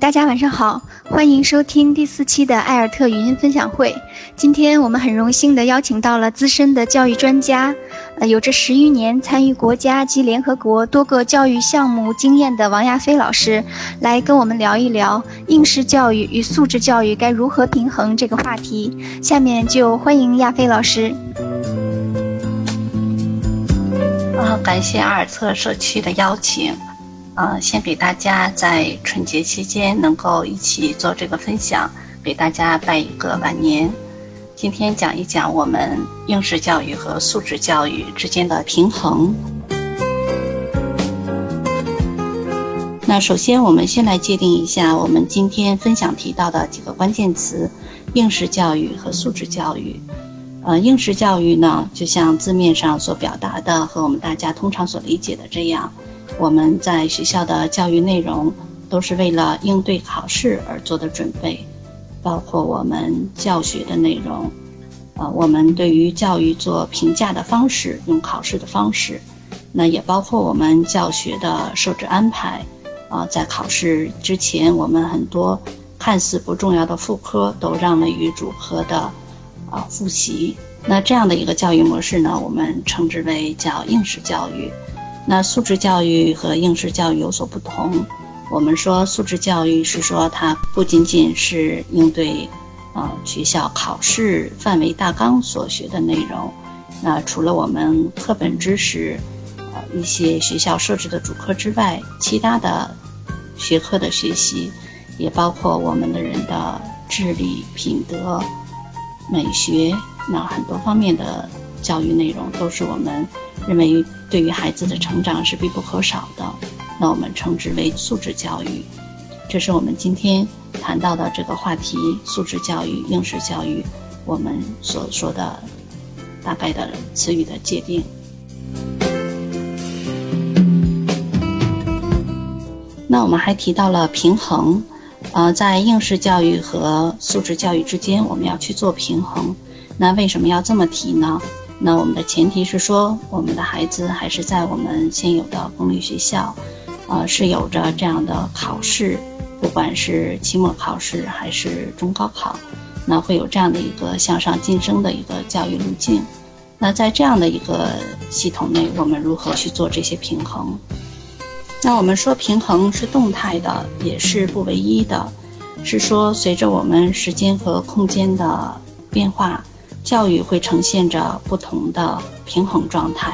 大家晚上好，欢迎收听第四期的艾尔特语音分享会。今天我们很荣幸的邀请到了资深的教育专家，呃，有着十余年参与国家及联合国多个教育项目经验的王亚飞老师，来跟我们聊一聊应试教育与素质教育该如何平衡这个话题。下面就欢迎亚飞老师。啊，感谢阿尔特社区的邀请。呃，先给大家在春节期间能够一起做这个分享，给大家拜一个晚年。今天讲一讲我们应试教育和素质教育之间的平衡。那首先，我们先来界定一下我们今天分享提到的几个关键词：应试教育和素质教育。呃，应试教育呢，就像字面上所表达的，和我们大家通常所理解的这样。我们在学校的教育内容都是为了应对考试而做的准备，包括我们教学的内容，呃，我们对于教育做评价的方式，用考试的方式，那也包括我们教学的设置安排，啊，在考试之前，我们很多看似不重要的副科都让位于主科的啊复习，那这样的一个教育模式呢，我们称之为叫应试教育。那素质教育和应试教育有所不同。我们说素质教育是说它不仅仅是应对，呃学校考试范围大纲所学的内容。那除了我们课本知识，呃一些学校设置的主课之外，其他的学科的学习，也包括我们的人的智力、品德、美学，那很多方面的教育内容都是我们认为。对于孩子的成长是必不可少的，那我们称之为素质教育。这是我们今天谈到的这个话题：素质教育、应试教育。我们所说的大概的词语的界定。那我们还提到了平衡，呃，在应试教育和素质教育之间，我们要去做平衡。那为什么要这么提呢？那我们的前提是说，我们的孩子还是在我们现有的公立学校，呃，是有着这样的考试，不管是期末考试还是中高考，那会有这样的一个向上晋升的一个教育路径。那在这样的一个系统内，我们如何去做这些平衡？那我们说平衡是动态的，也是不唯一的，是说随着我们时间和空间的变化。教育会呈现着不同的平衡状态，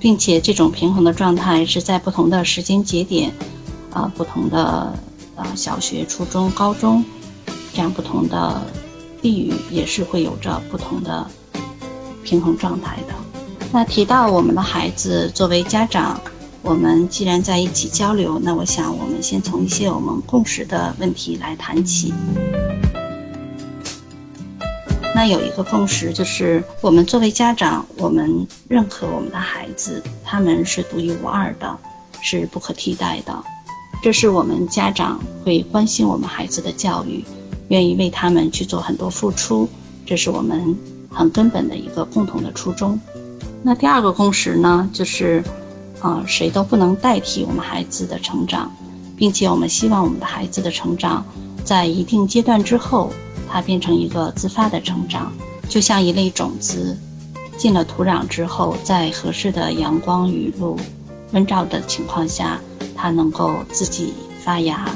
并且这种平衡的状态是在不同的时间节点，啊，不同的啊小学、初中、高中这样不同的地域也是会有着不同的平衡状态的。那提到我们的孩子，作为家长，我们既然在一起交流，那我想我们先从一些我们共识的问题来谈起。那有一个共识，就是我们作为家长，我们认可我们的孩子，他们是独一无二的，是不可替代的。这是我们家长会关心我们孩子的教育，愿意为他们去做很多付出，这是我们很根本的一个共同的初衷。那第二个共识呢，就是，啊，谁都不能代替我们孩子的成长，并且我们希望我们的孩子的成长，在一定阶段之后。它变成一个自发的成长，就像一粒种子进了土壤之后，在合适的阳光、雨露、温照的情况下，它能够自己发芽，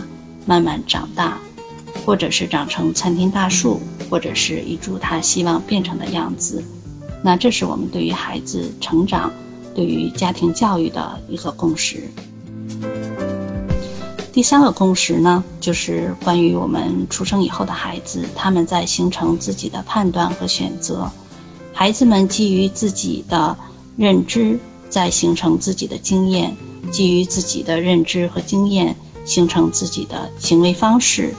慢慢长大，或者是长成参天大树，或者是一株它希望变成的样子。那这是我们对于孩子成长、对于家庭教育的一个共识。第三个共识呢，就是关于我们出生以后的孩子，他们在形成自己的判断和选择。孩子们基于自己的认知，在形成自己的经验，基于自己的认知和经验，形成自己的行为方式。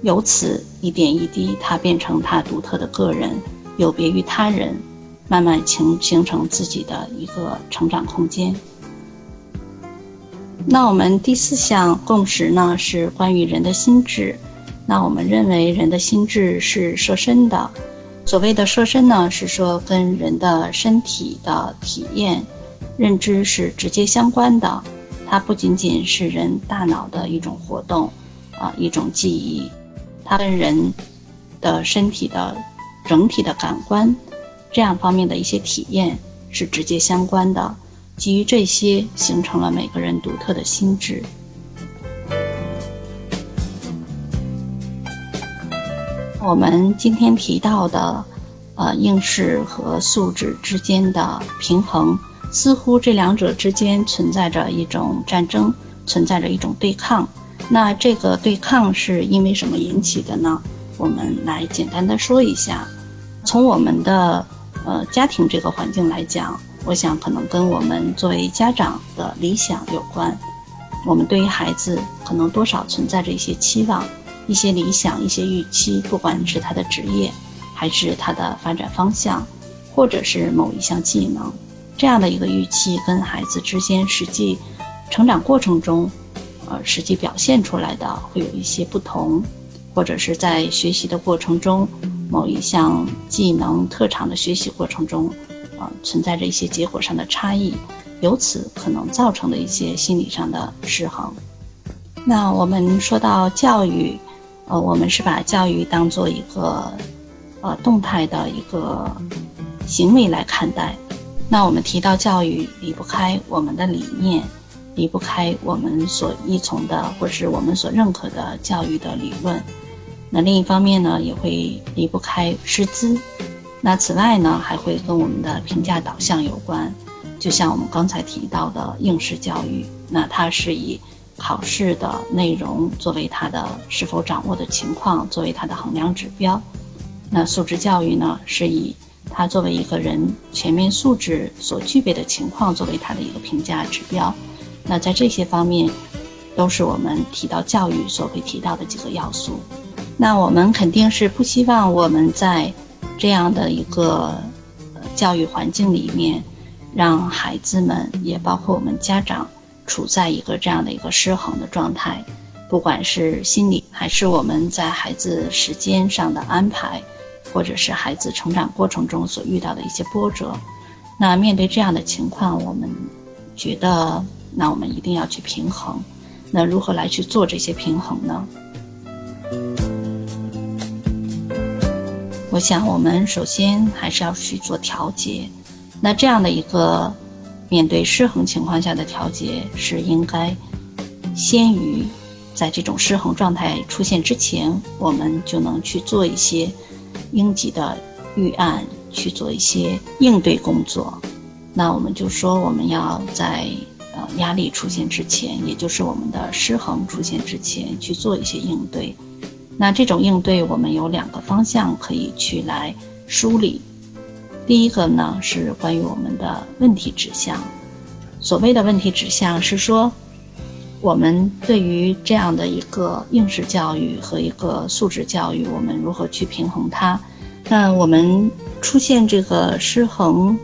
由此一点一滴，他变成他独特的个人，有别于他人，慢慢形形成自己的一个成长空间。那我们第四项共识呢，是关于人的心智。那我们认为人的心智是设身的。所谓的设身呢，是说跟人的身体的体验、认知是直接相关的。它不仅仅是人大脑的一种活动，啊，一种记忆，它跟人的身体的整体的感官这样方面的一些体验是直接相关的。基于这些，形成了每个人独特的心智。我们今天提到的，呃，应试和素质之间的平衡，似乎这两者之间存在着一种战争，存在着一种对抗。那这个对抗是因为什么引起的呢？我们来简单的说一下。从我们的呃家庭这个环境来讲，我想可能跟我们作为家长的理想有关。我们对于孩子可能多少存在着一些期望。一些理想、一些预期，不管是他的职业，还是他的发展方向，或者是某一项技能，这样的一个预期跟孩子之间实际成长过程中，呃，实际表现出来的会有一些不同，或者是在学习的过程中，某一项技能特长的学习过程中，存在着一些结果上的差异，由此可能造成的一些心理上的失衡。那我们说到教育。呃，我们是把教育当做一个，呃，动态的一个行为来看待。那我们提到教育，离不开我们的理念，离不开我们所依从的或是我们所认可的教育的理论。那另一方面呢，也会离不开师资。那此外呢，还会跟我们的评价导向有关。就像我们刚才提到的应试教育，那它是以。考试的内容作为他的是否掌握的情况作为它的衡量指标，那素质教育呢是以他作为一个人全面素质所具备的情况作为他的一个评价指标，那在这些方面，都是我们提到教育所会提到的几个要素。那我们肯定是不希望我们在这样的一个教育环境里面，让孩子们也包括我们家长。处在一个这样的一个失衡的状态，不管是心理还是我们在孩子时间上的安排，或者是孩子成长过程中所遇到的一些波折，那面对这样的情况，我们觉得，那我们一定要去平衡。那如何来去做这些平衡呢？我想，我们首先还是要去做调节。那这样的一个。面对失衡情况下的调节是应该先于在这种失衡状态出现之前，我们就能去做一些应急的预案，去做一些应对工作。那我们就说，我们要在呃压力出现之前，也就是我们的失衡出现之前去做一些应对。那这种应对，我们有两个方向可以去来梳理。第一个呢是关于我们的问题指向。所谓的问题指向是说，我们对于这样的一个应试教育和一个素质教育，我们如何去平衡它？那我们出现这个失衡，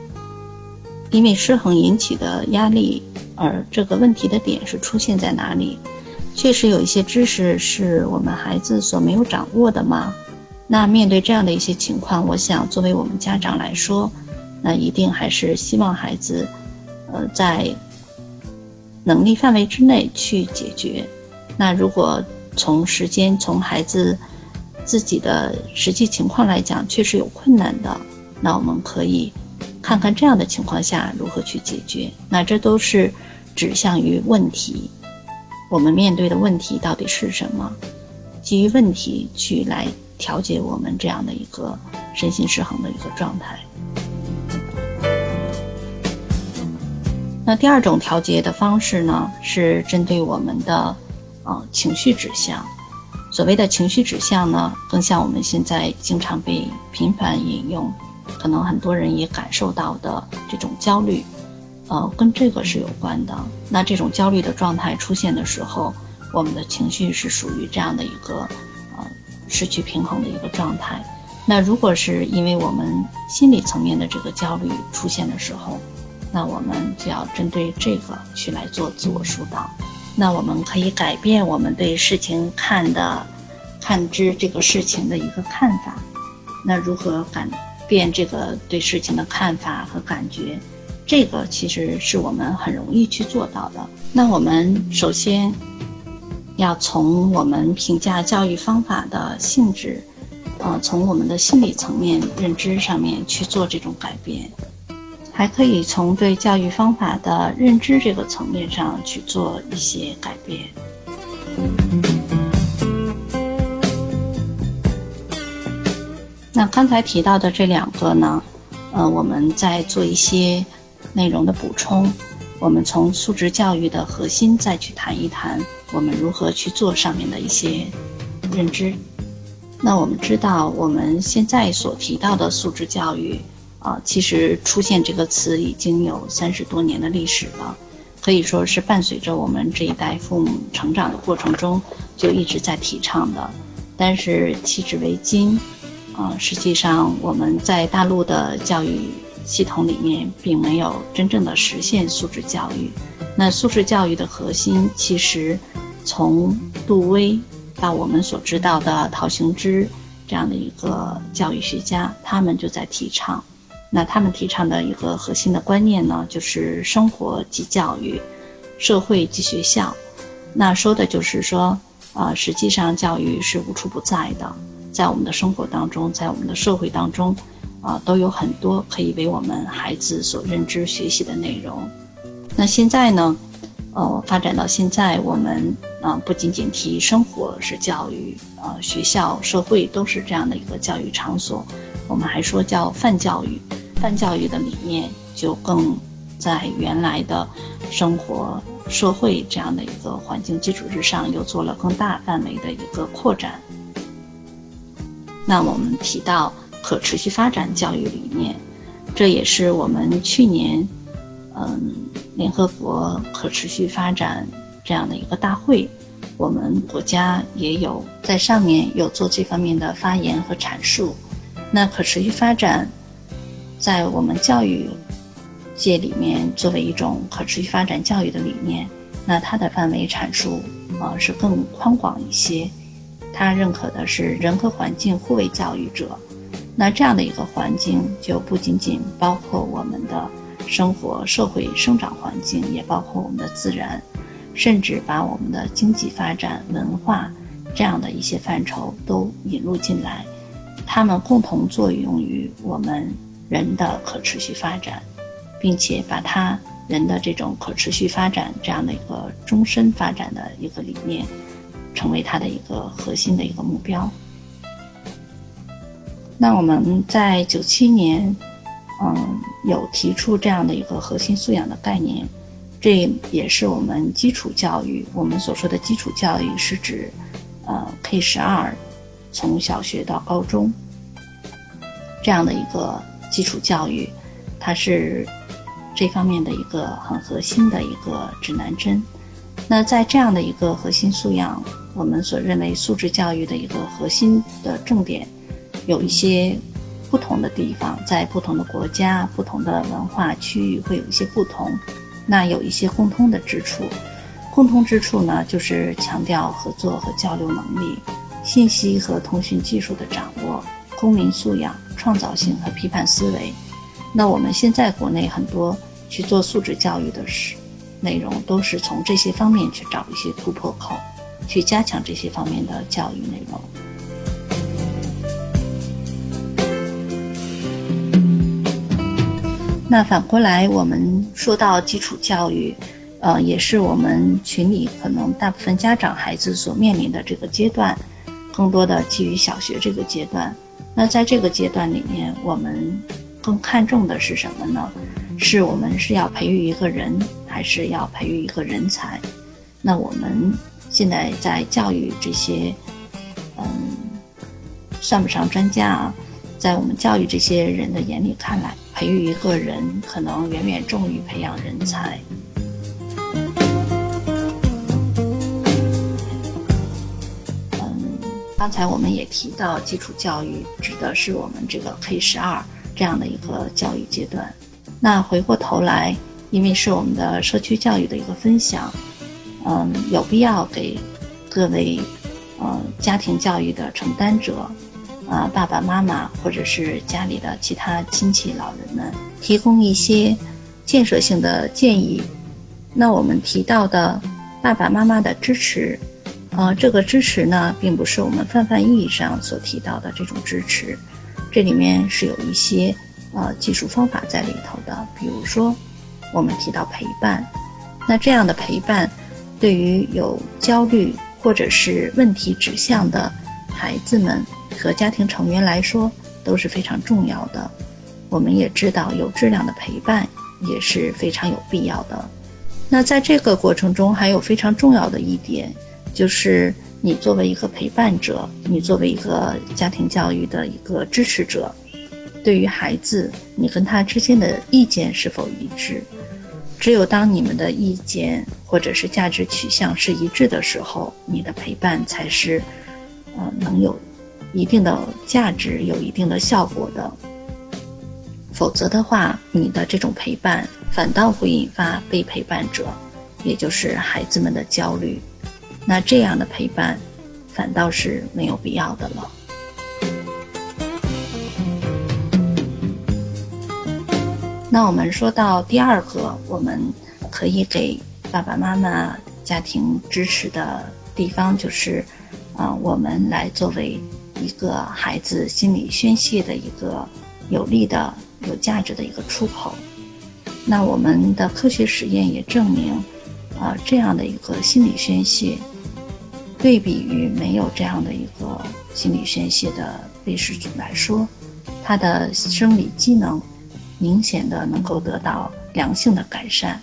因为失衡引起的压力，而这个问题的点是出现在哪里？确实有一些知识是我们孩子所没有掌握的吗？那面对这样的一些情况，我想作为我们家长来说，那一定还是希望孩子，呃，在能力范围之内去解决。那如果从时间、从孩子自己的实际情况来讲，确实有困难的，那我们可以看看这样的情况下如何去解决。那这都是指向于问题，我们面对的问题到底是什么？基于问题去来。调节我们这样的一个身心失衡的一个状态。那第二种调节的方式呢，是针对我们的呃情绪指向。所谓的情绪指向呢，更像我们现在经常被频繁引用，可能很多人也感受到的这种焦虑，呃，跟这个是有关的。那这种焦虑的状态出现的时候，我们的情绪是属于这样的一个呃。失去平衡的一个状态。那如果是因为我们心理层面的这个焦虑出现的时候，那我们就要针对这个去来做自我疏导。那我们可以改变我们对事情看的、看知这个事情的一个看法。那如何改变这个对事情的看法和感觉？这个其实是我们很容易去做到的。那我们首先要从我们评价教育方法的性质，呃，从我们的心理层面认知上面去做这种改变，还可以从对教育方法的认知这个层面上去做一些改变。那刚才提到的这两个呢，呃，我们在做一些。内容的补充，我们从素质教育的核心再去谈一谈，我们如何去做上面的一些认知。那我们知道，我们现在所提到的素质教育啊，其实出现这个词已经有三十多年的历史了，可以说是伴随着我们这一代父母成长的过程中就一直在提倡的。但是迄至为今，啊，实际上我们在大陆的教育。系统里面并没有真正的实现素质教育。那素质教育的核心，其实从杜威到我们所知道的陶行知这样的一个教育学家，他们就在提倡。那他们提倡的一个核心的观念呢，就是生活即教育，社会即学校。那说的就是说，啊，实际上教育是无处不在的，在我们的生活当中，在我们的社会当中。啊，都有很多可以为我们孩子所认知学习的内容。那现在呢，呃，发展到现在，我们啊不仅仅提生活是教育，呃，学校、社会都是这样的一个教育场所，我们还说叫泛教育。泛教育的理念就更在原来的生活、社会这样的一个环境基础之上，又做了更大范围的一个扩展。那我们提到。可持续发展教育理念，这也是我们去年，嗯，联合国可持续发展这样的一个大会，我们国家也有在上面有做这方面的发言和阐述。那可持续发展，在我们教育界里面作为一种可持续发展教育的理念，那它的范围阐述啊是更宽广一些，它认可的是人和环境互为教育者。那这样的一个环境，就不仅仅包括我们的生活、社会、生长环境，也包括我们的自然，甚至把我们的经济发展、文化这样的一些范畴都引入进来，它们共同作用于我们人的可持续发展，并且把它人的这种可持续发展这样的一个终身发展的一个理念，成为它的一个核心的一个目标。那我们在九七年，嗯，有提出这样的一个核心素养的概念，这也是我们基础教育。我们所说的基础教育是指，呃，K 十二，从小学到高中，这样的一个基础教育，它是这方面的一个很核心的一个指南针。那在这样的一个核心素养，我们所认为素质教育的一个核心的重点。有一些不同的地方，在不同的国家、不同的文化区域会有一些不同，那有一些共通的之处。共通之处呢，就是强调合作和交流能力、信息和通讯技术的掌握、公民素养、创造性和批判思维。那我们现在国内很多去做素质教育的是内容，都是从这些方面去找一些突破口，去加强这些方面的教育内容。那反过来，我们说到基础教育，呃，也是我们群里可能大部分家长孩子所面临的这个阶段，更多的基于小学这个阶段。那在这个阶段里面，我们更看重的是什么呢？是我们是要培育一个人，还是要培育一个人才？那我们现在在教育这些，嗯，算不上专家啊。在我们教育这些人的眼里看来，培育一个人可能远远重于培养人才。嗯，刚才我们也提到，基础教育指的是我们这个 K 十二这样的一个教育阶段。那回过头来，因为是我们的社区教育的一个分享，嗯，有必要给各位呃家庭教育的承担者。啊，爸爸妈妈或者是家里的其他亲戚老人们，提供一些建设性的建议。那我们提到的爸爸妈妈的支持，呃，这个支持呢，并不是我们泛泛意义上所提到的这种支持，这里面是有一些呃技术方法在里头的。比如说，我们提到陪伴，那这样的陪伴，对于有焦虑或者是问题指向的孩子们和家庭成员来说都是非常重要的。我们也知道，有质量的陪伴也是非常有必要的。那在这个过程中，还有非常重要的一点，就是你作为一个陪伴者，你作为一个家庭教育的一个支持者，对于孩子，你跟他之间的意见是否一致？只有当你们的意见或者是价值取向是一致的时候，你的陪伴才是，呃，能有一定的价值、有一定的效果的。否则的话，你的这种陪伴反倒会引发被陪伴者，也就是孩子们的焦虑。那这样的陪伴，反倒是没有必要的了。那我们说到第二个，我们可以给爸爸妈妈家庭支持的地方，就是，啊，我们来作为一个孩子心理宣泄的一个有力的。有价值的一个出口。那我们的科学实验也证明，啊，这样的一个心理宣泄，对比于没有这样的一个心理宣泄的被试组来说，他的生理机能明显的能够得到良性的改善。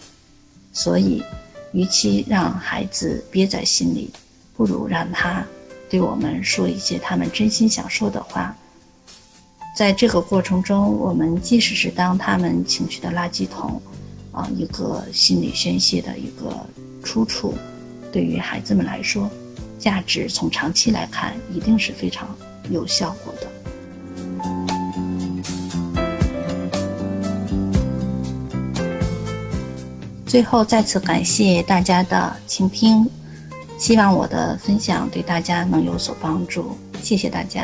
所以，与其让孩子憋在心里，不如让他对我们说一些他们真心想说的话。在这个过程中，我们即使是当他们情绪的垃圾桶，啊，一个心理宣泄的一个出处，对于孩子们来说，价值从长期来看一定是非常有效果的。最后，再次感谢大家的倾听，希望我的分享对大家能有所帮助，谢谢大家。